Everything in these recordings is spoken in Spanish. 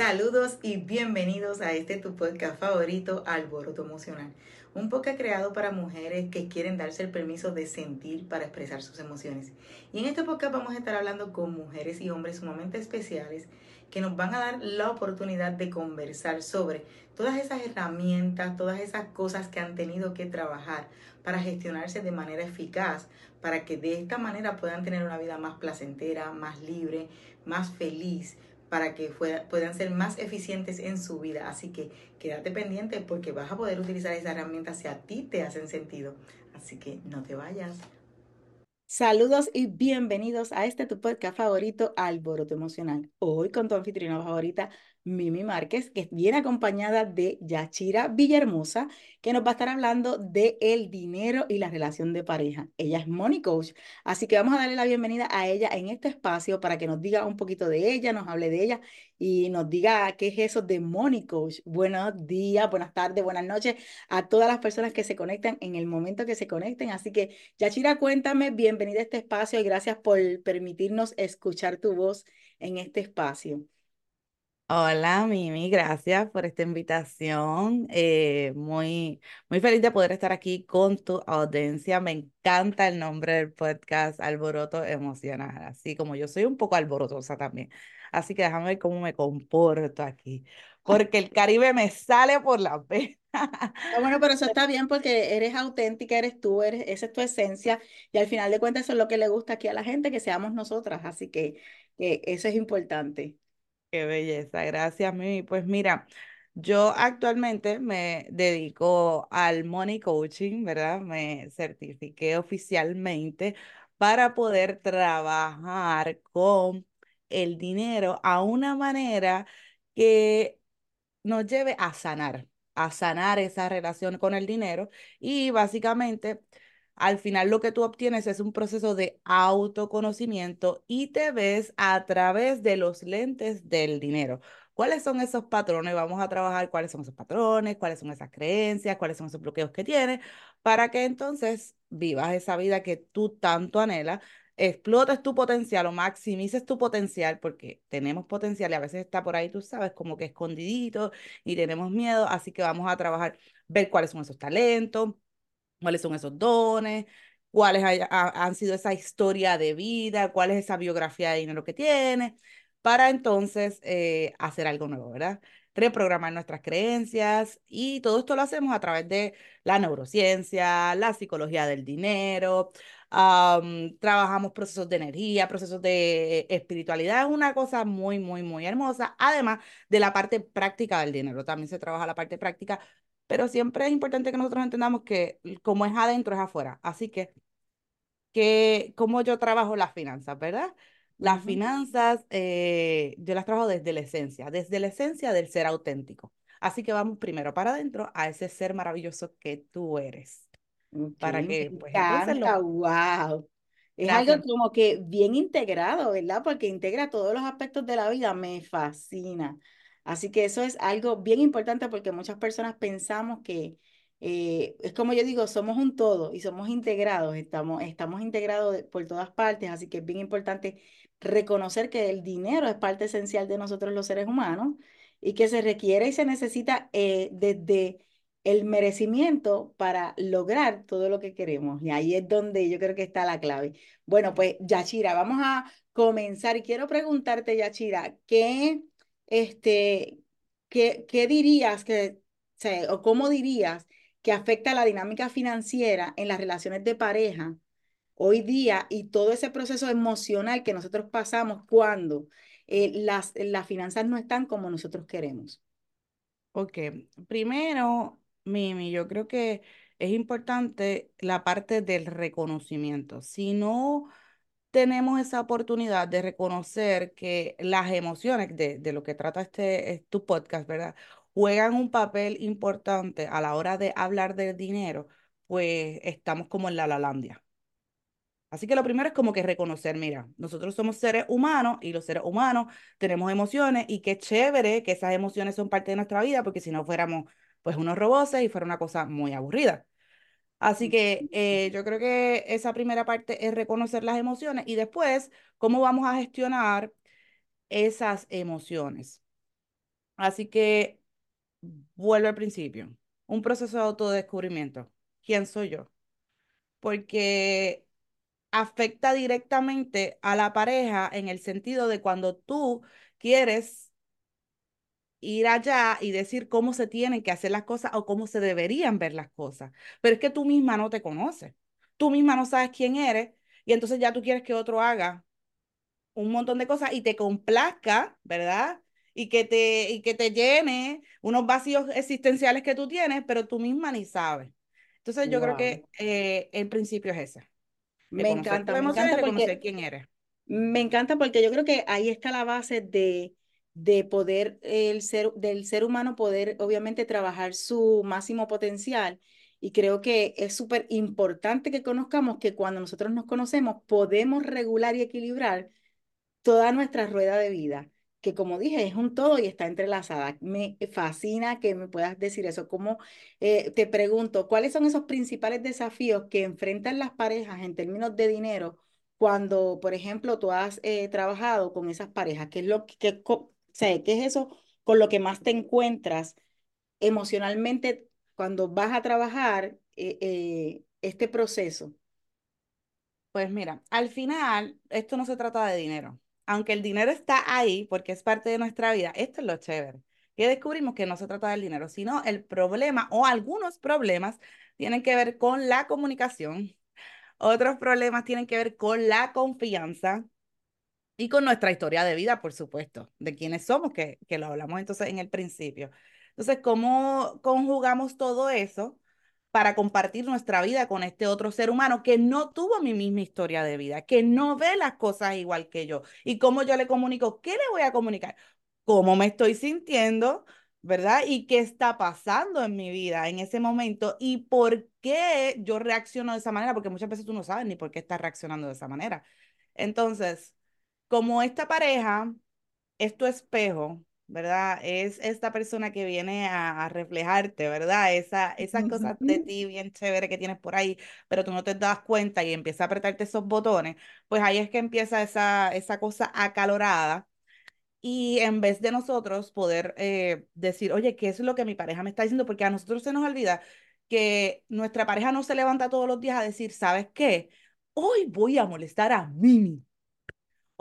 Saludos y bienvenidos a este tu podcast favorito, Alboroto Emocional. Un podcast creado para mujeres que quieren darse el permiso de sentir para expresar sus emociones. Y en este podcast vamos a estar hablando con mujeres y hombres sumamente especiales que nos van a dar la oportunidad de conversar sobre todas esas herramientas, todas esas cosas que han tenido que trabajar para gestionarse de manera eficaz, para que de esta manera puedan tener una vida más placentera, más libre, más feliz, para que puedan ser más eficientes en su vida. Así que quédate pendiente porque vas a poder utilizar esas herramientas si a ti te hacen sentido. Así que no te vayas. Saludos y bienvenidos a este tu podcast favorito, Alboroto Emocional. Hoy con tu anfitriona favorita, Mimi Márquez, que viene acompañada de Yachira Villahermosa, que nos va a estar hablando de el dinero y la relación de pareja. Ella es Money Coach, así que vamos a darle la bienvenida a ella en este espacio para que nos diga un poquito de ella, nos hable de ella y nos diga qué es eso de Money Coach. Buenos días, buenas tardes, buenas noches a todas las personas que se conectan en el momento que se conecten. Así que, Yachira, cuéntame, bienvenida a este espacio y gracias por permitirnos escuchar tu voz en este espacio. Hola, Mimi, gracias por esta invitación. Eh, muy, muy feliz de poder estar aquí con tu audiencia. Me encanta el nombre del podcast, Alboroto Emocional, así como yo soy un poco alborotosa también. Así que déjame ver cómo me comporto aquí, porque el Caribe me sale por la pena. Bueno, pero eso está bien porque eres auténtica, eres tú, eres, esa es tu esencia y al final de cuentas eso es lo que le gusta aquí a la gente, que seamos nosotras, así que, que eso es importante. Qué belleza, gracias, Mimi. Pues mira, yo actualmente me dedico al money coaching, ¿verdad? Me certifiqué oficialmente para poder trabajar con el dinero a una manera que nos lleve a sanar, a sanar esa relación con el dinero y básicamente al final lo que tú obtienes es un proceso de autoconocimiento y te ves a través de los lentes del dinero. ¿Cuáles son esos patrones? Vamos a trabajar cuáles son esos patrones, cuáles son esas creencias, cuáles son esos bloqueos que tienes, para que entonces vivas esa vida que tú tanto anhelas, explotes tu potencial o maximices tu potencial, porque tenemos potencial y a veces está por ahí, tú sabes, como que escondidito y tenemos miedo, así que vamos a trabajar, ver cuáles son esos talentos cuáles son esos dones, cuáles han sido esa historia de vida, cuál es esa biografía de dinero que tiene, para entonces eh, hacer algo nuevo, ¿verdad? Reprogramar nuestras creencias y todo esto lo hacemos a través de la neurociencia, la psicología del dinero, trabajamos procesos de energía, procesos de espiritualidad, es una cosa muy, muy, muy hermosa, además de la parte práctica del dinero, también se trabaja la parte práctica pero siempre es importante que nosotros entendamos que como es adentro es afuera. Así que, que como yo trabajo las finanzas, ¿verdad? Las finanzas, eh, yo las trabajo desde la esencia, desde la esencia del ser auténtico. Así que vamos primero para adentro a ese ser maravilloso que tú eres. para que, pues, wow. Es algo como que bien integrado, ¿verdad? Porque integra todos los aspectos de la vida. Me fascina. Así que eso es algo bien importante porque muchas personas pensamos que eh, es como yo digo, somos un todo y somos integrados, estamos, estamos integrados por todas partes, así que es bien importante reconocer que el dinero es parte esencial de nosotros los seres humanos y que se requiere y se necesita eh, desde el merecimiento para lograr todo lo que queremos. Y ahí es donde yo creo que está la clave. Bueno, pues Yachira, vamos a comenzar y quiero preguntarte, Yachira, ¿qué este, ¿qué, qué dirías que, o cómo dirías que afecta la dinámica financiera en las relaciones de pareja hoy día y todo ese proceso emocional que nosotros pasamos cuando eh, las, las finanzas no están como nosotros queremos? Ok, primero, Mimi, yo creo que es importante la parte del reconocimiento. Si no tenemos esa oportunidad de reconocer que las emociones de, de lo que trata este, tu podcast, ¿verdad? Juegan un papel importante a la hora de hablar del dinero, pues estamos como en la lalandia. Así que lo primero es como que reconocer, mira, nosotros somos seres humanos y los seres humanos tenemos emociones y qué chévere que esas emociones son parte de nuestra vida, porque si no fuéramos pues unos roboces y fuera una cosa muy aburrida. Así que eh, yo creo que esa primera parte es reconocer las emociones y después cómo vamos a gestionar esas emociones. Así que vuelvo al principio. Un proceso de autodescubrimiento. ¿Quién soy yo? Porque afecta directamente a la pareja en el sentido de cuando tú quieres ir allá y decir cómo se tienen que hacer las cosas o cómo se deberían ver las cosas. Pero es que tú misma no te conoces. Tú misma no sabes quién eres y entonces ya tú quieres que otro haga un montón de cosas y te complazca, ¿verdad? Y que te, y que te llene unos vacíos existenciales que tú tienes, pero tú misma ni sabes. Entonces yo creo que eh, el principio es ese, Me encanta, me encanta porque quién eres. Me encanta porque yo creo que ahí está la base de, de poder el ser, del ser humano poder obviamente trabajar su máximo potencial. Y creo que es súper importante que conozcamos que cuando nosotros nos conocemos podemos regular y equilibrar toda nuestra rueda de vida, que como dije, es un todo y está entrelazada. Me fascina que me puedas decir eso. Como te pregunto, ¿cuáles son esos principales desafíos que enfrentan las parejas en términos de dinero cuando, por ejemplo, tú has eh, trabajado con esas parejas? ¿Qué es lo que, o sea, qué es eso con lo que más te encuentras emocionalmente cuando vas a trabajar eh, eh, este proceso? Pues mira, al final esto no se trata de dinero. Aunque el dinero está ahí porque es parte de nuestra vida, esto es lo chévere. Que descubrimos que no se trata del dinero, sino el problema o algunos problemas tienen que ver con la comunicación, otros problemas tienen que ver con la confianza y con nuestra historia de vida, por supuesto, de quiénes somos, que, que lo hablamos entonces en el principio. Entonces, ¿cómo conjugamos todo eso para compartir nuestra vida con este otro ser humano que no tuvo mi misma historia de vida, que no ve las cosas igual que yo? ¿Y cómo yo le comunico? ¿Qué le voy a comunicar? ¿Cómo me estoy sintiendo? ¿Verdad? ¿Y qué está pasando en mi vida en ese momento? ¿Y por qué yo reacciono de esa manera? Porque muchas veces tú no sabes ni por qué estás reaccionando de esa manera. Entonces, como esta pareja es tu espejo, ¿verdad? Es esta persona que viene a, a reflejarte, ¿verdad? Esa, esas cosas de ti bien chévere que tienes por ahí, pero tú no te das cuenta y empieza a apretarte esos botones, pues ahí es que empieza esa, esa cosa acalorada. Y en vez de nosotros poder eh, decir, oye, ¿qué es lo que mi pareja me está diciendo? Porque a nosotros se nos olvida que nuestra pareja no se levanta todos los días a decir, ¿sabes qué? Hoy voy a molestar a Mimi.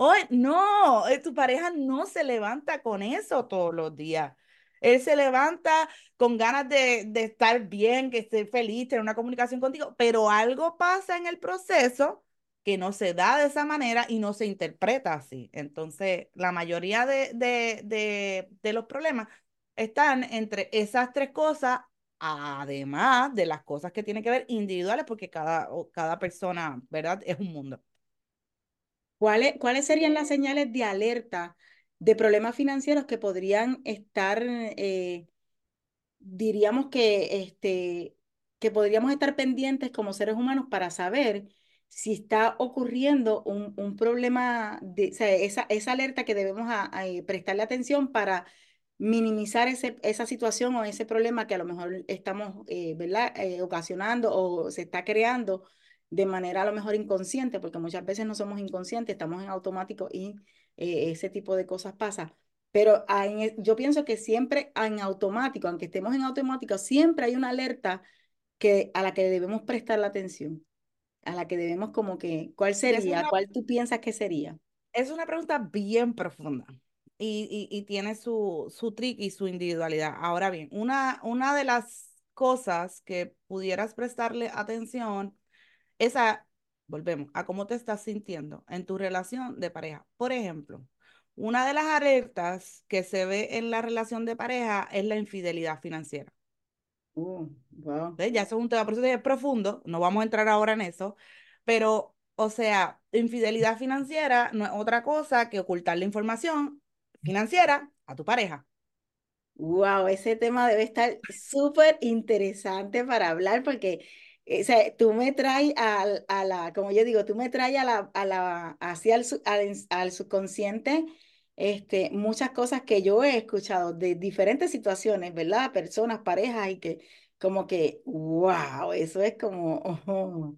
Hoy, no, eh, tu pareja no se levanta con eso todos los días. Él se levanta con ganas de, de estar bien, que esté feliz, tener una comunicación contigo, pero algo pasa en el proceso que no se da de esa manera y no se interpreta así. Entonces, la mayoría de, de, de, de los problemas están entre esas tres cosas, además de las cosas que tienen que ver individuales, porque cada, cada persona, ¿verdad? Es un mundo. ¿Cuáles, cuáles serían las señales de alerta de problemas financieros que podrían estar, eh, diríamos que, este, que podríamos estar pendientes como seres humanos para saber si está ocurriendo un, un problema, de, esa, esa alerta que debemos eh, prestarle atención para minimizar ese, esa situación o ese problema que a lo mejor estamos, eh, ¿verdad? ocasionando o se está creando de manera a lo mejor inconsciente, porque muchas veces no somos inconscientes, estamos en automático y eh, ese tipo de cosas pasa. Pero hay- yo pienso que siempre en automático, aunque estemos en automático, siempre hay una alerta que, a la que debemos prestar la atención, a la que debemos como que, ¿cuál sería? una ¿Cuál tú piensas que sería? Es una pregunta bien profunda y, y, y tiene su, su trick y su individualidad. Ahora bien, una, una de las cosas que pudieras prestarle atención es a, volvemos, a cómo te estás sintiendo en tu relación de pareja. Por ejemplo, una de las alertas que se ve en la relación de pareja es la infidelidad financiera. Uh, wow. ¿Ves? Ya eso es un tema, por eso es profundo, no vamos a entrar ahora en eso, pero, o sea, infidelidad financiera no es otra cosa que ocultar la información financiera a tu pareja. Wow, ese tema debe estar súper interesante para hablar porque o sea, tú me traes al- a, la, como yo digo, tú me traes a la, a la, hacia el, al, al subconsciente este, muchas cosas que yo he escuchado de diferentes situaciones, ¿verdad? Personas, parejas y que como que, wow, eso es como, oh,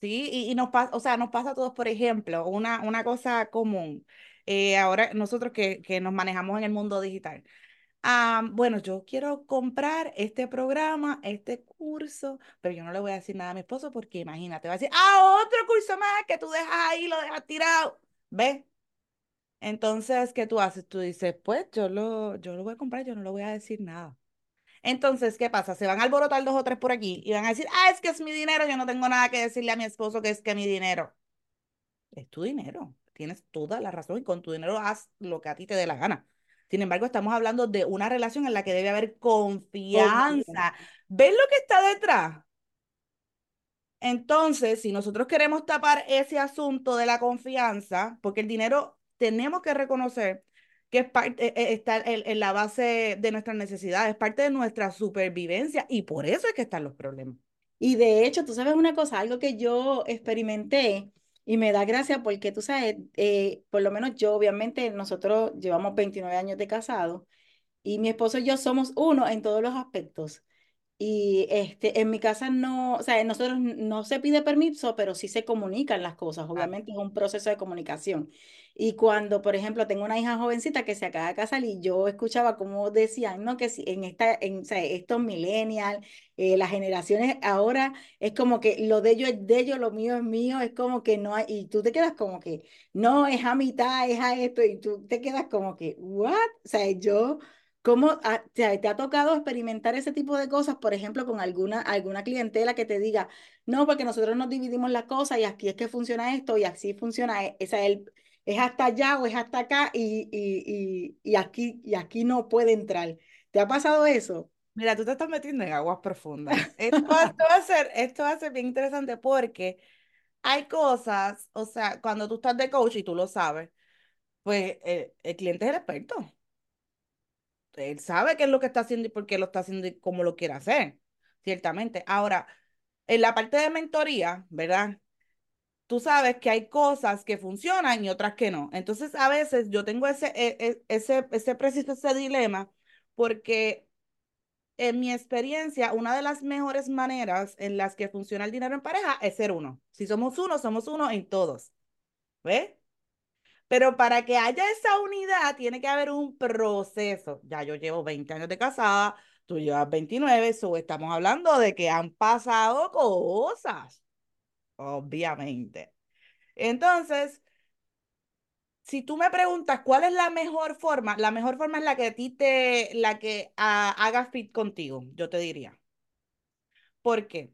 ¿Sí? Y, y nos pasa, o sea, nos pasa a todos, por ejemplo, una, una cosa común. eh, ahora nosotros que, que nos manejamos en el mundo digital. Ah, bueno, yo quiero comprar este programa, este curso, pero yo no le voy a decir nada a mi esposo porque imagínate, va a decir, ah, otro curso más que tú dejas ahí, lo dejas tirado. ¿Ves? Entonces, ¿qué tú haces? Tú dices, pues yo lo, yo lo voy a comprar, yo no le voy a decir nada. Entonces, ¿qué pasa? Se van a alborotar dos o tres por aquí y van a decir, ah, es que es mi dinero, yo no tengo nada que decirle a mi esposo que es que mi dinero. Es tu dinero, tienes toda la razón y con tu dinero haz lo que a ti te dé la gana. Sin embargo, estamos hablando de una relación en la que debe haber confianza. ¿Ves lo que está detrás? Entonces, si nosotros queremos tapar ese asunto de la confianza, porque el dinero tenemos que reconocer que es parte, eh, eh, está en, la base de nuestras necesidades, es parte de nuestra supervivencia y por eso es que están los problemas. Y de hecho, tú sabes una cosa, algo que yo experimenté y me da gracia porque tú sabes, eh, por lo menos yo, obviamente, nosotros llevamos 29 años de casado y mi esposo y yo somos uno en todos los aspectos. Y este, en mi casa no, o sea, nosotros no se pide permiso, pero sí se comunican las cosas. Obviamente es un proceso de comunicación. Y cuando, por ejemplo, tengo una hija jovencita que se acaba de casar y yo escuchaba cómo decían, ¿no? Que si en esta, en, o sea, estos millennials, eh, las generaciones ahora es como que lo de ellos es de ellos, lo mío es mío, es como que no hay, y tú te quedas como que, no, es a mitad, es a esto, y tú te quedas como que, ¿what? O sea, yo ¿Cómo te, ha tocado experimentar ese tipo de cosas, por ejemplo, con alguna, alguna clientela que te diga, no, porque nosotros nos dividimos la cosa y aquí es que funciona esto y así funciona, esa, es hasta allá o es hasta acá y, y, y, aquí, y aquí no puede entrar. ¿Te ha pasado eso? Mira, tú te estás metiendo en aguas profundas. Esto, va a ser, esto va a ser bien interesante porque hay cosas, o sea, cuando tú estás de coach y tú lo sabes, pues el, el cliente es el experto él sabe qué es lo que está haciendo y por qué lo está haciendo y cómo lo quiere hacer, ciertamente. Ahora, en la parte de mentoría, ¿verdad? Tú sabes que hay cosas que funcionan y otras que no. Entonces, a veces yo tengo ese, e, e, ese, ese preciso, ese dilema, porque en mi experiencia, una de las mejores maneras en las que funciona el dinero en pareja es ser uno. Si somos uno, somos uno en todos. ¿Ves? Pero para que haya esa unidad tiene que haber un proceso. Ya yo llevo 20 años de casada, tú llevas 29, eso estamos hablando de que han pasado cosas, obviamente. Entonces, si tú me preguntas cuál es la mejor forma, la mejor forma es la que a ti te, la que haga fit contigo, yo te diría. ¿Por qué?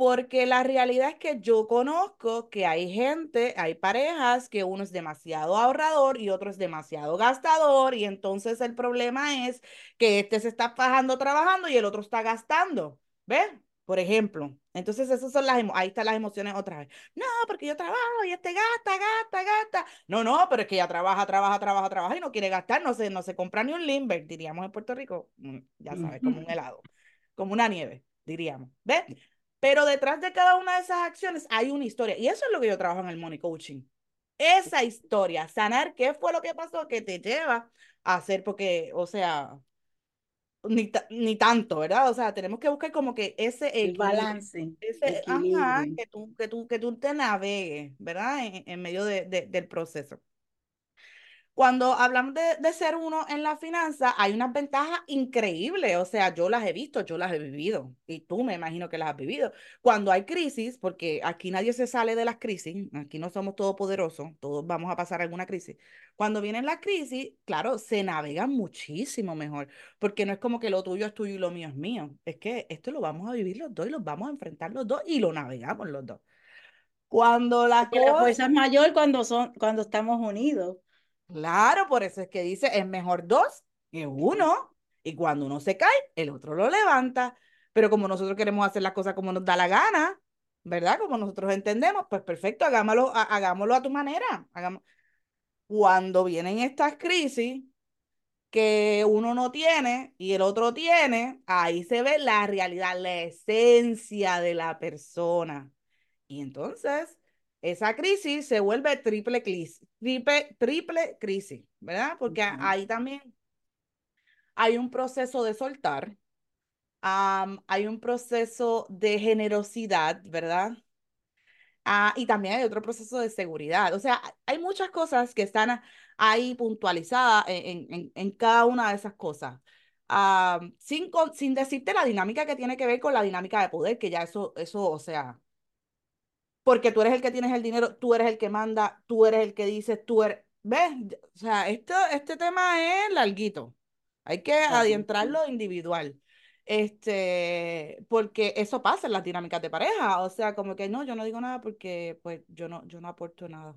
Porque la realidad es que yo conozco que hay gente, hay parejas que uno es demasiado ahorrador y otro es demasiado gastador y entonces el problema es que este se está fajando trabajando y el otro está gastando. ¿Ves? Por ejemplo. Entonces esas son las, ahí están las emociones otra vez. No, porque yo trabajo y este gasta, gasta, gasta. No, no, pero es que ella trabaja, trabaja, trabaja, trabaja y no quiere gastar, no se, no se compra ni un limber, diríamos en Puerto Rico. Mm, ya sabes, como un helado, como una nieve, diríamos. ¿Ves? Pero detrás de cada una de esas acciones hay una historia. Y eso es lo que yo trabajo en el Money Coaching. Esa historia, sanar qué fue lo que pasó que te lleva a hacer, porque, o sea, ni, ni tanto, ¿verdad? O sea, tenemos que buscar como que ese el balance. Ese, ajá, que tú, que, tú, que tú te navegues, ¿verdad? En, en medio de, de, del proceso. Cuando hablamos de, ser uno en la finanza, hay unas ventajas increíbles. O sea, yo las he visto, yo las he vivido. Y tú me imagino que las has vivido. Cuando hay crisis, porque aquí nadie se sale de las crisis, aquí no somos todopoderosos, todos vamos a pasar alguna crisis. Cuando vienen las crisis, claro, se navega muchísimo mejor, porque no es como que lo tuyo es tuyo y lo mío es mío. Es que esto lo vamos a vivir los dos y los vamos a enfrentar los dos y lo navegamos los dos. Cuando la, cosa... la fuerza es mayor cuando, son, cuando estamos unidos. Claro, por eso es que dice, es mejor dos que uno. Y cuando uno se cae, el otro lo levanta. Pero como nosotros queremos hacer las cosas como nos da la gana, ¿verdad? Como nosotros entendemos, pues perfecto, hagámoslo, hagámoslo a tu manera. Cuando vienen estas crisis que uno no tiene y el otro tiene, ahí se ve la realidad, la esencia de la persona. Y entonces esa crisis se vuelve triple crisis, triple, triple crisis, ¿verdad? Porque ahí también hay un proceso de soltar, hay un proceso de generosidad, ¿verdad? Ah, y también hay otro proceso de seguridad. O sea, hay muchas cosas que están ahí puntualizadas en, en, en cada una de esas cosas. Ah, sin, sin decirte la dinámica que tiene que ver con la dinámica de poder, que ya eso, eso, o sea, porque tú eres el que tienes el dinero, tú eres el que manda, tú eres el que dice, tú eres, ¿ves? O sea, esto, este tema es larguito. Hay que adentrarlo individual. Este, porque eso pasa en las dinámicas de pareja. O sea, como que no, yo no digo nada porque pues yo no, yo no aporto nada.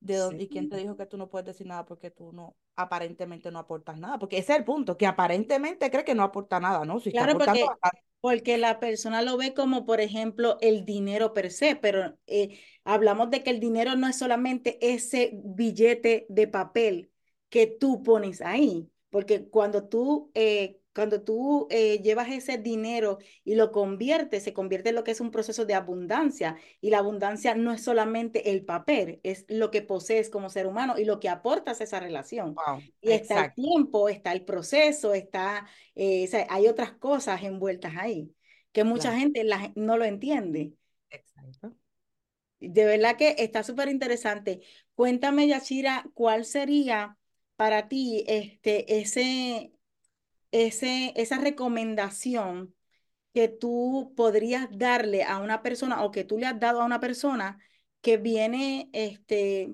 ¿De dónde, ¿Y quién te dijo que tú no puedes decir nada porque tú no, aparentemente no aportas nada? Porque ese es el punto, que aparentemente cree que no aporta nada, ¿no? Si claro, porque, porque la persona lo ve como, por ejemplo, el dinero per se, pero eh, hablamos de que el dinero no es solamente ese billete de papel que tú pones ahí, porque cuando tú eh, cuando tú eh, llevas ese dinero y lo conviertes, se convierte en lo que es un proceso de abundancia. Y la abundancia no es solamente el papel, es lo que posees como ser humano y lo que aportas a esa relación. y está el tiempo, está el proceso, está, eh, hay otras cosas envueltas ahí que mucha gente no lo entiende. Exacto. De verdad que está súper interesante. Cuéntame, Yashira, ¿cuál sería para ti este, ese, ese, esa recomendación que tú podrías darle a una persona o que tú le has dado a una persona que viene, este,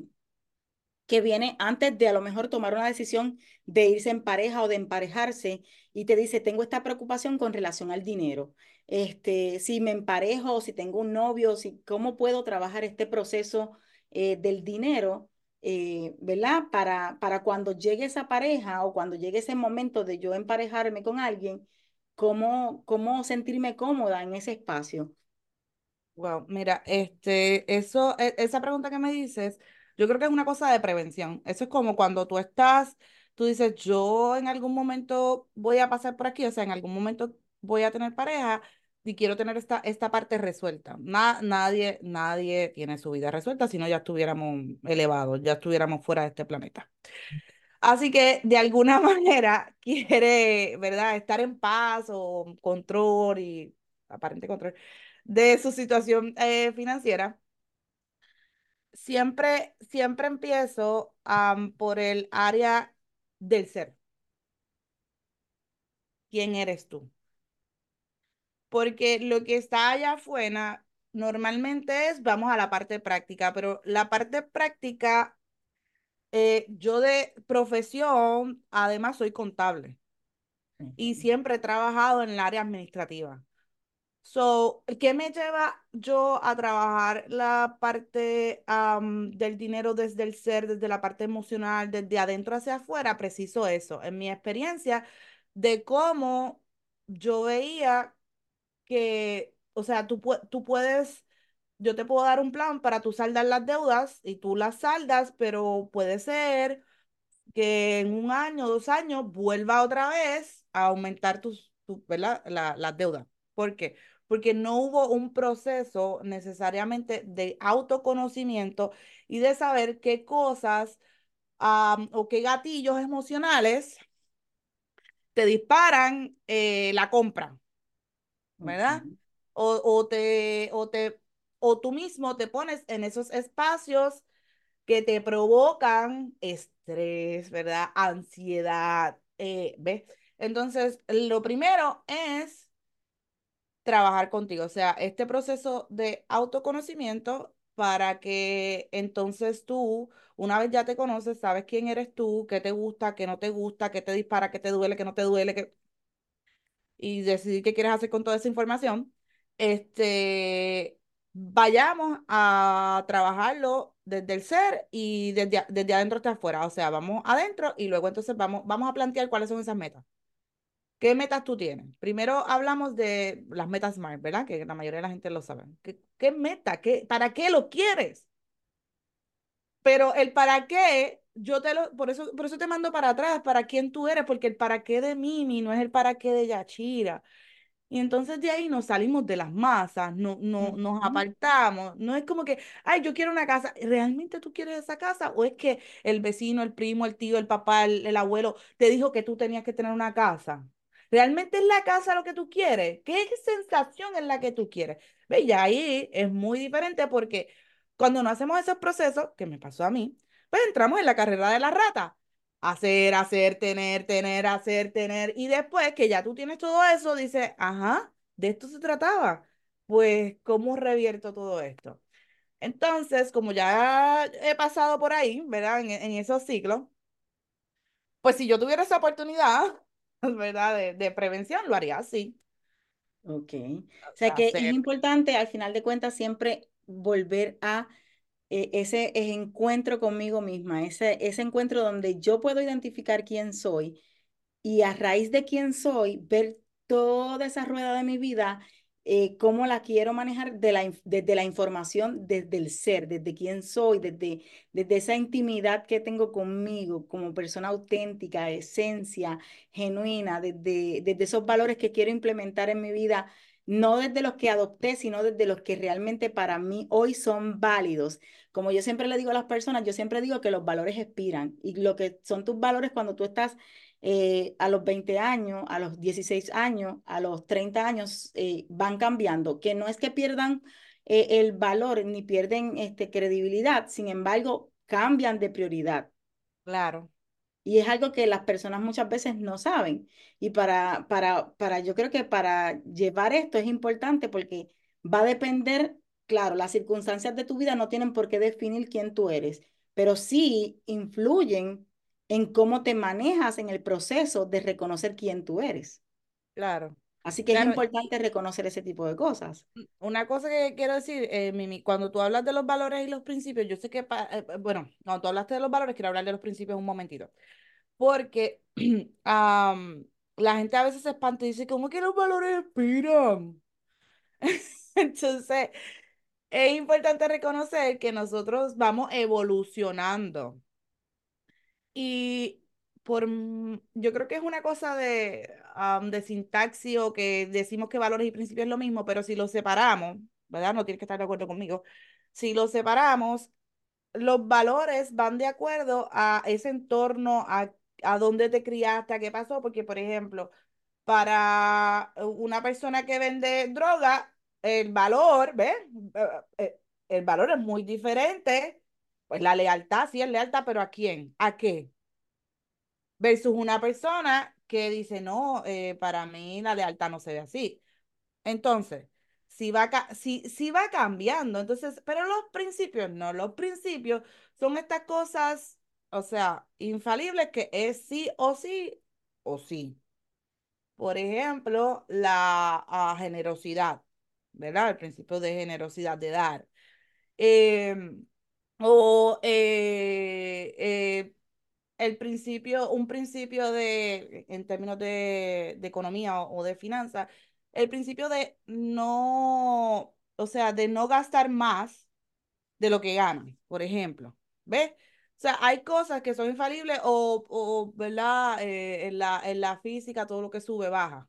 que viene antes de a lo mejor tomar una decisión de irse en pareja o de emparejarse y te dice, tengo esta preocupación con relación al dinero. Este, si me emparejo, si tengo un novio, si, ¿cómo puedo trabajar este proceso eh, del dinero? Eh, ¿verdad? Para, para cuando llegue esa pareja o cuando llegue ese momento de yo emparejarme con alguien, cómo, cómo sentirme cómoda en ese espacio. Wow, mira, este, eso, e, esa pregunta que me dices, yo creo que es una cosa de prevención. Eso es como cuando tú estás, tú dices, yo en algún momento voy a pasar por aquí, o sea, en algún momento voy a tener pareja, y quiero tener esta, esta parte resuelta. nadie, nadie tiene su vida resuelta, si no ya estuviéramos elevados, ya estuviéramos fuera de este planeta. Así que de alguna manera quiere, ¿verdad?, estar en paz o control y aparente control de su situación eh, financiera. Siempre, siempre empiezo por el área del ser. ¿Quién eres tú? Porque lo que está allá afuera normalmente es, vamos a la parte práctica, pero la parte práctica, eh, yo de profesión, además soy contable y siempre he trabajado en el área administrativa. So, ¿qué me lleva yo a trabajar la parte del dinero desde el ser, desde la parte emocional, desde adentro hacia afuera? Preciso eso, en mi experiencia de cómo yo veía que, o sea, tú, tú puedes, yo te puedo dar un plan para tú saldar las deudas y tú las saldas, pero puede ser que en un año, dos años, vuelva otra vez a aumentar tus, tu, ¿verdad? La, las deudas. ¿Por qué? Porque no hubo un proceso necesariamente de autoconocimiento y de saber qué cosas o qué gatillos emocionales te disparan eh, la compra. ¿Verdad? O, o, te, o, te, o tú mismo te pones en esos espacios que te provocan estrés, ¿verdad? Ansiedad, eh, ¿ves? Entonces, lo primero es trabajar contigo, o sea, este proceso de autoconocimiento para que entonces tú, una vez ya te conoces, sabes quién eres tú, qué te gusta, qué no te gusta, qué te dispara, qué te duele, qué no te duele, qué y decidir qué quieres hacer con toda esa información, este, vayamos a trabajarlo desde el ser y desde, desde adentro hasta afuera. O sea, vamos adentro y luego entonces vamos, vamos a plantear cuáles son esas metas. ¿Qué metas tú tienes? Primero hablamos de las metas SMART, ¿verdad? Que la mayoría de la gente lo sabe. ¿Qué, qué meta? ¿Qué, ¿Para qué lo quieres? Pero el para qué yo te lo, por eso, por eso te mando para atrás, para quién tú eres, porque el para qué de Mimi no es el para qué de Yachira. Y entonces de ahí nos salimos de las masas, no, no, nos apartamos. No es como que, ay, yo quiero una casa. ¿Realmente tú quieres esa casa? ¿O es que el vecino, el primo, el tío, el papá, el, el abuelo te dijo que tú tenías que tener una casa? ¿Realmente es la casa lo que tú quieres? ¿Qué sensación es la que tú quieres? ¿Ve? Y ahí es muy diferente porque cuando no hacemos esos procesos, que me pasó a mí, pues entramos en la carrera de la rata. Hacer, hacer, tener, tener, hacer, tener. Y después que ya tú tienes todo eso, dices, ajá, de esto se trataba. Pues, ¿cómo revierto todo esto? Entonces, como ya he pasado por ahí, ¿verdad? En, en esos ciclos, pues si yo tuviera esa oportunidad, ¿verdad? De, de prevención, lo haría así. Ok. O sea que es importante, al final de cuentas, siempre volver a ese, ese, encuentro conmigo misma, ese, ese encuentro donde yo puedo identificar quién soy y a raíz de quién soy, ver toda esa rueda de mi vida eh, cómo la quiero manejar de la, desde la información, desde el ser, desde quién soy, desde, desde esa intimidad que tengo conmigo como persona auténtica, esencia, genuina, desde, desde esos valores que quiero implementar en mi vida, no desde los que adopté, sino desde los que realmente para mí hoy son válidos. Como yo siempre le digo a las personas, yo siempre digo que los valores expiran y lo que son tus valores cuando tú estás eh, a los 20 años, a los 16 años, a los 30 años, eh, van cambiando, que no es que pierdan eh, el valor ni pierden este, credibilidad, sin embargo, cambian de prioridad. Claro. Y es algo que las personas muchas veces no saben. Y para, para, para, yo creo que para llevar esto es importante porque va a depender, claro, las circunstancias de tu vida no tienen por qué definir quién tú eres, pero sí influyen en cómo te manejas en el proceso de reconocer quién tú eres. Claro. Así que es importante reconocer ese tipo de cosas. Mm, una cosa que quiero decir, eh, Mimi, cuando tú hablas de los valores y los principios, yo sé que, eh, bueno, cuando tú hablaste de los valores, quiero hablar de los principios un momentito. Porque la gente a veces se espanta y dice, ¿cómo que los valores expiran? Entonces, es importante reconocer que nosotros vamos evolucionando. Y por, yo creo que es una cosa de, de sintaxis o que decimos que valores y principios es lo mismo, pero si los separamos, ¿verdad? No tienes que estar de acuerdo conmigo. Si los separamos, los valores van de acuerdo a ese entorno, a, a dónde te criaste, a qué pasó, porque, por ejemplo, para una persona que vende droga, el valor, ¿ves? Eh, eh, el valor es muy diferente pues la lealtad, sí es lealtad, pero ¿a quién? ¿A qué? Versus una persona que dice, no, eh, para mí la lealtad no se ve así. Entonces, si va, si, si va cambiando, entonces, pero los principios no, los principios son estas cosas, o sea, infalibles que es sí o sí o sí. Por ejemplo, la ah, generosidad, ¿verdad? El principio de generosidad, de dar. Eh, o eh, eh, el principio, un principio de, en términos de, economía o, de finanzas, el principio de no, o sea, de no gastar más de lo que ganan, por ejemplo. ¿Ves? O sea, hay cosas que son infalibles o, o ¿verdad? Eh, en la, en la física todo lo que sube baja.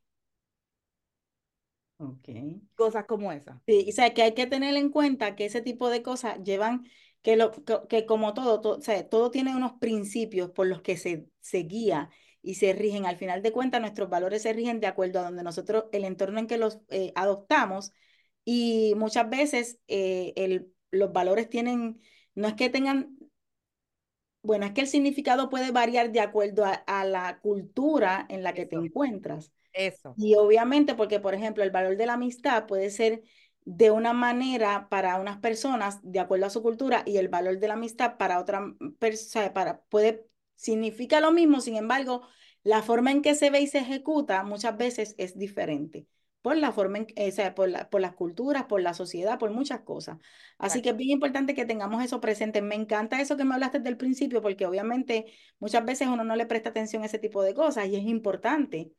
Ok. Cosas como esas. Sí, o sea, que hay que tener en cuenta que ese tipo de cosas llevan que, lo, que, como todo, todo, o sea, todo tiene unos principios por los que se, se guía y se rigen. Al final de cuentas, nuestros valores se rigen de acuerdo a donde nosotros, el entorno en que los eh, adoptamos. Y muchas veces eh, el, los valores tienen, no es que tengan, bueno, es que el significado puede variar de acuerdo a, la cultura en la que te encuentras. Eso. Y obviamente, porque por ejemplo, el valor de la amistad puede ser de una manera para unas personas de acuerdo a su cultura y el valor de la amistad para otra persona, para, puede, significa lo mismo, sin embargo, la forma en que se ve y se ejecuta muchas veces es diferente por la forma en, o sea, por, la, por las culturas, por la sociedad, por muchas cosas. Así que es bien importante que tengamos eso presente. Me encanta eso que me hablaste desde el principio, porque obviamente muchas veces uno no le presta atención a ese tipo de cosas y es importante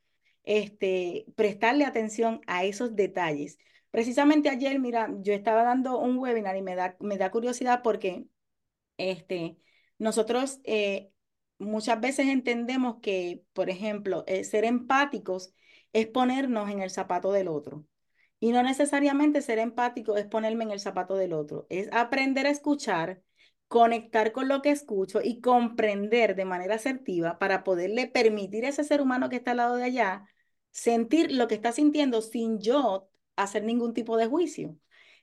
este, prestarle atención a esos detalles. Precisamente ayer, mira, yo estaba dando un webinar y me da, me da curiosidad porque este, nosotros eh, muchas veces entendemos que, por ejemplo, eh, ser empáticos es ponernos en el zapato del otro. Y no necesariamente ser empático es ponerme en el zapato del otro, es aprender a escuchar, conectar con lo que escucho y comprender de manera asertiva para poderle permitir a ese ser humano que está al lado de allá sentir lo que está sintiendo sin yo hacer ningún tipo de juicio.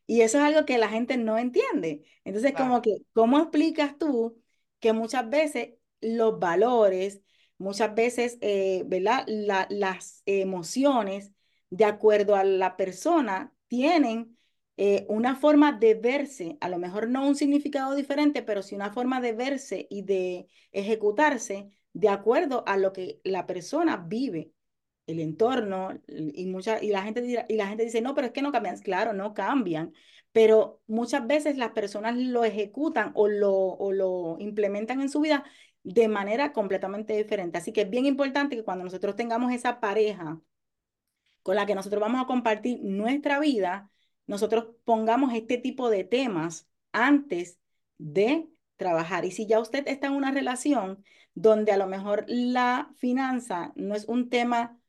Y eso es algo que la gente no entiende. Entonces, como que, ¿cómo explicas tú que muchas veces los valores, muchas veces, eh, ¿verdad? La- las emociones, de acuerdo a la persona, tienen eh, una forma de verse, a lo mejor no un significado diferente, pero sí una forma de verse y de ejecutarse de acuerdo a lo que la persona vive el entorno y mucha, y la gente y la gente dice, no, pero es que no cambian. Claro, no cambian, pero muchas veces las personas lo ejecutan o lo, o lo implementan en su vida de manera completamente diferente. Así que es bien importante que cuando nosotros tengamos esa pareja con la que nosotros vamos a compartir nuestra vida, nosotros pongamos este tipo de temas antes de trabajar. Y si ya usted está en una relación donde a lo mejor la finanza no es un tema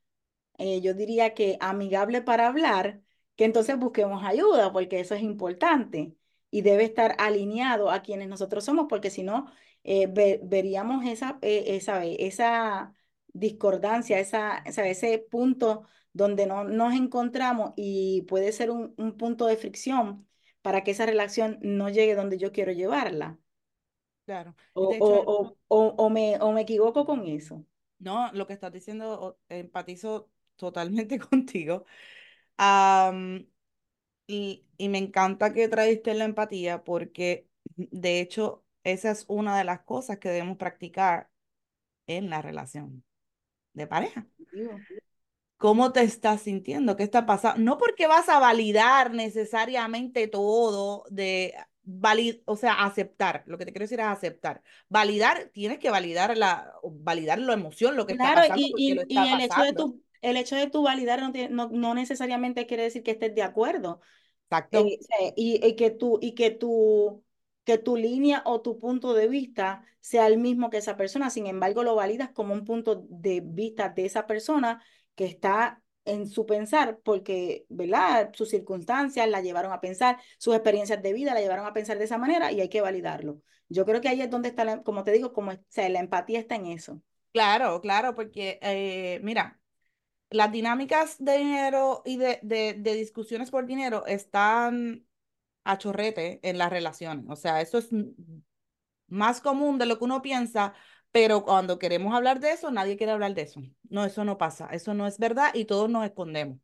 eh, yo diría que amigable para hablar, que entonces busquemos ayuda, porque eso es importante y debe estar alineado a quienes nosotros somos, porque si no, eh, ve- veríamos esa, eh, esa, esa discordancia, esa, esa- ese punto donde no nos encontramos y puede ser un, un punto de fricción para que esa relación no llegue donde yo quiero llevarla. Claro. O, o, hecho, o, o, o me, o me equivoco con eso. no, lo que estás diciendo, empatizo totalmente contigo. Am, y, y me encanta que traíste la empatía porque, de hecho, esa es una de las cosas que debemos practicar en la relación de pareja. Digo, ¿Cómo te estás sintiendo? ¿Qué está pasando? No porque vas a validar necesariamente todo de valid, o sea, aceptar. Lo que te quiero decir es aceptar. Validar, tienes que validar la, validar la emoción, lo que está Claro, pasando, porque lo y, está el hecho de pasando. tu, el hecho de tu validar no, no, no necesariamente quiere decir que estés de acuerdo. Exacto. Eh, sea, y, y que tu, y que tu, que tu línea o tu punto de vista sea el mismo que esa persona. Sin embargo, lo validas como un punto de vista de esa persona que está en su pensar, porque, ¿verdad? Sus circunstancias la llevaron a pensar, sus experiencias de vida la llevaron a pensar de esa manera y hay que validarlo. Yo creo que ahí es donde está, la- como te digo, como, o sea, la empatía está en eso. Claro, claro, porque eh, mira, las dinámicas de dinero y de, de, de discusiones por dinero están a chorrete en las relaciones. O sea, eso es más común de lo que uno piensa, pero cuando queremos hablar de eso, nadie quiere hablar de eso. No, eso no pasa, eso no es verdad y todos nos escondemos.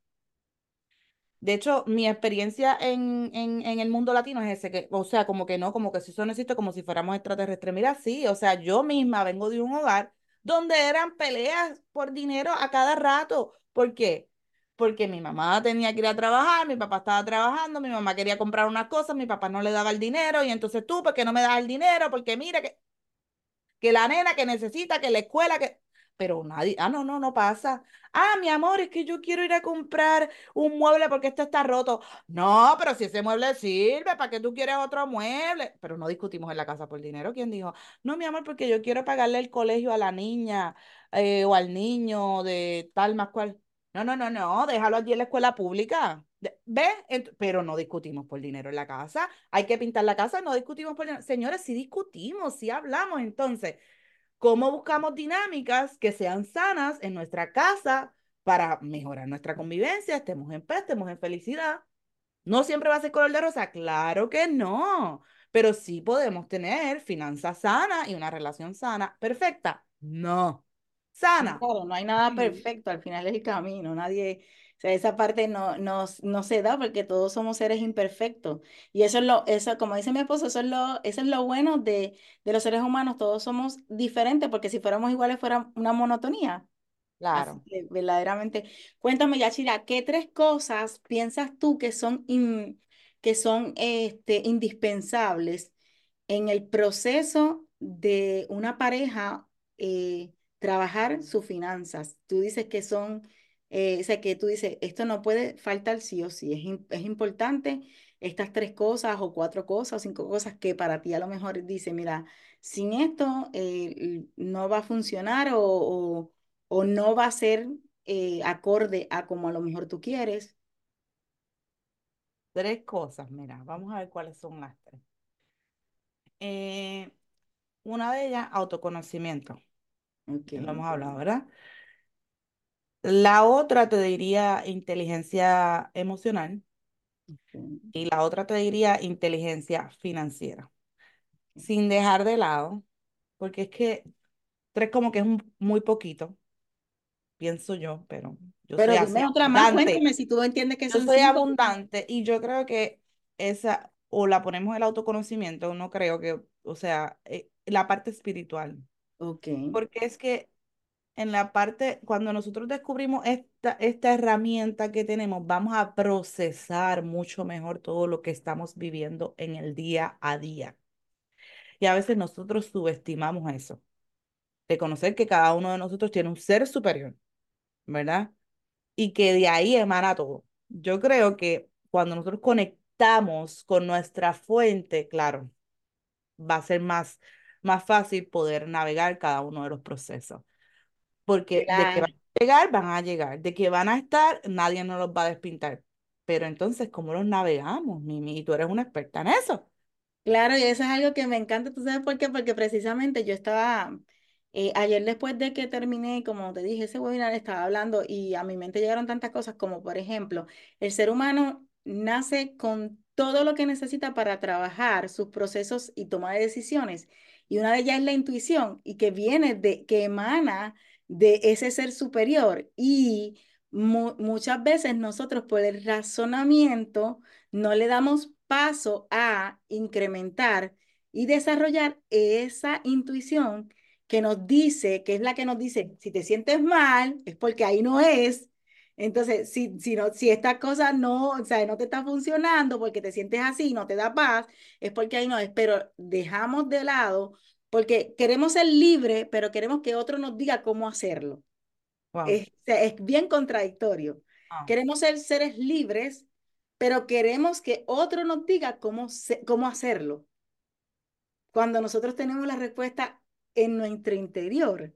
De hecho, mi experiencia en, en, en el mundo latino es ese, que, o sea, como que no, como que si eso no existe, como si fuéramos extraterrestres. Mira, sí, o sea, yo misma vengo de un hogar donde eran peleas por dinero a cada rato. ¿Por qué? Porque mi mamá tenía que ir a trabajar, mi papá estaba trabajando, mi mamá quería comprar unas cosas, mi papá no le daba el dinero, y entonces tú, ¿por qué no me das el dinero? Porque mira que que la nena que necesita, que la escuela, que... Pero nadie, ah, no, no, no pasa. Ah, mi amor, es que yo quiero ir a comprar un mueble porque este está roto. No, pero si ese mueble sirve, ¿para qué tú quieres otro mueble? Pero no discutimos en la casa por dinero. ¿Quién dijo? No, mi amor, porque yo quiero pagarle el colegio a la niña eh, o al niño de tal más cual. No, no, no, no, déjalo allí en la escuela pública. De- ¿Ve? Ent- pero no discutimos por dinero en la casa. Hay que pintar la casa, no discutimos por dinero. Señores, sí discutimos, sí hablamos. Entonces, ¿cómo buscamos dinámicas que sean sanas en nuestra casa para mejorar nuestra convivencia? Estemos en paz, estemos en felicidad. No siempre va a ser color de rosa, claro que no, pero sí podemos tener finanzas sanas y una relación sana. ¿Perfecta? No. ¿Sana? Claro, no hay nada perfecto, al final es el camino, nadie, sea, esa parte no, no, no se da porque todos somos seres imperfectos. Y eso es lo, eso, como dice mi esposo, eso es lo, eso es lo bueno de, de los seres humanos, todos somos diferentes, porque si fuéramos iguales fuera una monotonía. Claro. que verdaderamente, cuéntame, Yachira, ¿qué tres cosas piensas tú que son, in- que son este, indispensables en el proceso de una pareja eh, trabajar sus finanzas? Tú dices que son, eh, o sea, que tú dices, esto no puede faltar sí o sí, es, es importante estas tres cosas o cuatro cosas o cinco cosas que para ti a lo mejor dice, mira, sin esto eh, no va a funcionar o... o o no va a ser eh, acorde a como a lo mejor tú quieres. Tres cosas, mira, vamos a ver cuáles son las tres. Eh, una de ellas, autoconocimiento. Lo hemos hablado, ¿verdad? La otra te diría inteligencia emocional. Y la otra te diría inteligencia financiera, sin dejar de lado, porque es que tres como que es un- muy poquito, pienso yo, pero yo soy Pero así dime otra más, abundante. cuéntame si tú entiendes que Yo soy cinco. abundante y yo creo que esa, o la ponemos el autoconocimiento, no creo que, o sea, eh, la parte espiritual. Ok, Porque es que en la parte, cuando nosotros descubrimos esta, esta herramienta que tenemos, vamos a procesar mucho mejor todo lo que estamos viviendo en el día a día. Y a veces nosotros subestimamos eso, de conocer que cada uno de nosotros tiene un ser superior, ¿verdad? Y que de ahí emana todo. Yo creo que cuando nosotros conectamos con nuestra fuente, claro, va a ser más, más fácil poder navegar cada uno de los procesos. Porque de que van claro. a llegar, van a llegar, de que van a estar, nadie nos los va a despintar. Pero entonces, ¿cómo los navegamos, Mimi? Y tú eres una experta en eso. Claro, y eso es algo que me encanta, ¿tú sabes por qué? Porque precisamente yo estaba, eh, ayer después de que terminé, como te dije, ese webinar, estaba hablando y a mi mente llegaron tantas cosas como, por ejemplo, el ser humano nace con todo lo que necesita para trabajar sus procesos y toma de decisiones. Y una de ellas es la intuición y que viene de, que emana de ese ser superior. Y mu- muchas veces nosotros por el razonamiento, no le damos paso a incrementar y desarrollar esa intuición que nos dice, que es la que nos dice, si te sientes mal, es porque ahí no es. Entonces, si, si, no, si esta cosa no, o sea, no te está funcionando porque te sientes así, no te da paz, es porque ahí no es. Pero dejamos de lado, porque queremos ser libres, pero queremos que otro nos diga cómo hacerlo. Wow. Es, bien contradictorio. Queremos ser seres libres, pero queremos que otro nos diga cómo, se- cómo hacerlo, cuando nosotros tenemos la respuesta en nuestro interior.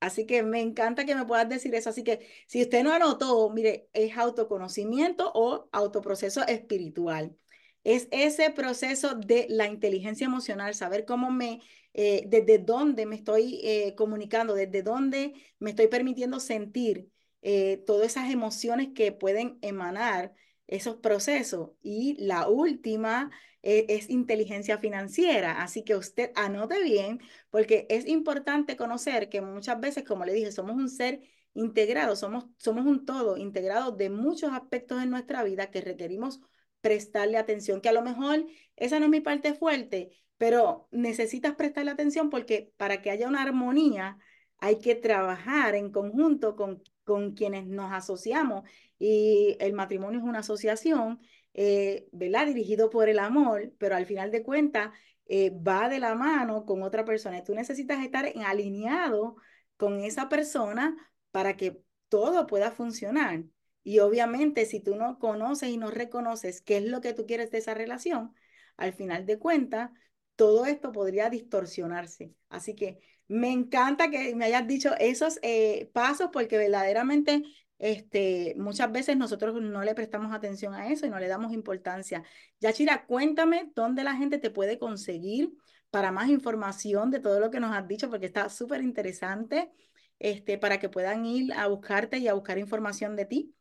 Así que me encanta que me puedas decir eso. Así que si usted no anotó, mire, es autoconocimiento o autoproceso espiritual. Es ese proceso de la inteligencia emocional, saber cómo me, eh, desde dónde me estoy eh, comunicando, desde dónde me estoy permitiendo sentir eh, todas esas emociones que pueden emanar esos procesos. Y la última es inteligencia financiera. Así que usted anote bien porque es importante conocer que muchas veces, como le dije, somos un ser integrado, somos, somos un todo integrado de muchos aspectos en nuestra vida que requerimos prestarle atención, que a lo mejor esa no es mi parte fuerte, pero necesitas prestarle atención porque para que haya una armonía hay que trabajar en conjunto con, con quienes nos asociamos y el matrimonio es una asociación, eh, ¿verdad? Dirigido por el amor, pero al final de cuentas eh, va de la mano con otra persona. Tú necesitas estar en alineado con esa persona para que todo pueda funcionar. Y obviamente, si tú no conoces y no reconoces qué es lo que tú quieres de esa relación, al final de cuentas, todo esto podría distorsionarse. Así que me encanta que me hayas dicho esos eh, pasos porque verdaderamente este, muchas veces nosotros no le prestamos atención a eso y no le damos importancia. Yachira, cuéntame dónde la gente te puede conseguir para más información de todo lo que nos has dicho, porque está súper interesante, este, para que puedan ir a buscarte y a buscar información de ti.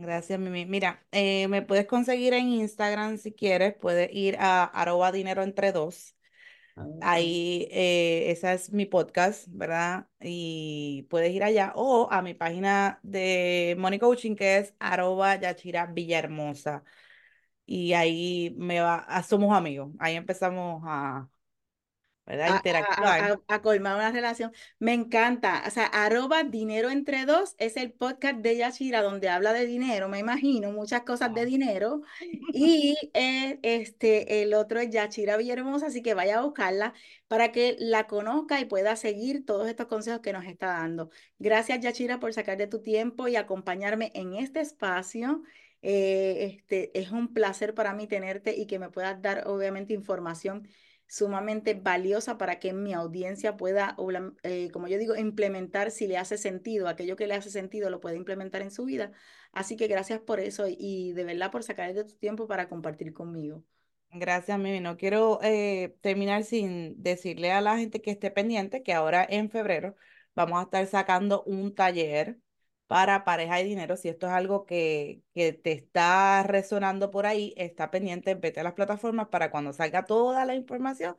Gracias, Mimi. Mira, eh, me puedes conseguir en Instagram si quieres, puedes ir a arroba dinero entre dos. Ok. Ahí, eh, esa es mi podcast, ¿verdad? Y puedes ir allá o a mi página de Money Coaching que es arroba Yachira Villahermosa. Y ahí me va, ah, somos amigos. Ahí empezamos a, ¿verdad? Interactuar. a, a, a colmar una relación. Me encanta. O sea, arroba dinero entre dos es el podcast de Yashira donde habla de dinero, me imagino, muchas cosas de dinero. Y eh, este, el otro es Yachira Villahermosa, así que vaya a buscarla para que la conozca y pueda seguir todos estos consejos que nos está dando. Gracias, Yachira, por sacar de tu tiempo y acompañarme en este espacio. Eh, este, es un placer para mí tenerte y que me puedas dar, obviamente, información sumamente valiosa para que mi audiencia pueda, eh, como yo digo, implementar si le hace sentido, aquello que le hace sentido lo puede implementar en su vida. Así que gracias por eso y de verdad por sacar de tu tiempo para compartir conmigo. Gracias, Mimi. No quiero eh, terminar sin decirle a la gente que esté pendiente que ahora en febrero vamos a estar sacando un taller para pareja y dinero. Si esto es algo que, que te está resonando por ahí, está pendiente, vete a las plataformas para cuando salga toda la información,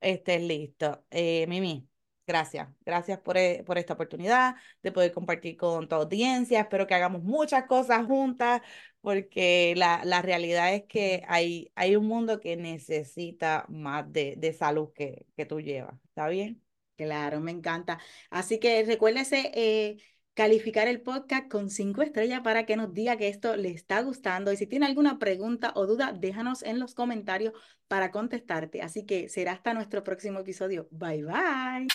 estés listo. Eh, Mimi, gracias. Gracias por, e, por esta oportunidad de poder compartir con tu audiencia. Espero que hagamos muchas cosas juntas porque la, la realidad es que hay, hay un mundo que necesita más de, de salud que, que tú llevas. ¿Está bien? Claro, me encanta. Así que recuérdese eh, calificar el podcast con cinco estrellas para que nos diga que esto le está gustando. Y si tiene alguna pregunta o duda, déjanos en los comentarios para contestarte. Así que será hasta nuestro próximo episodio. Bye bye.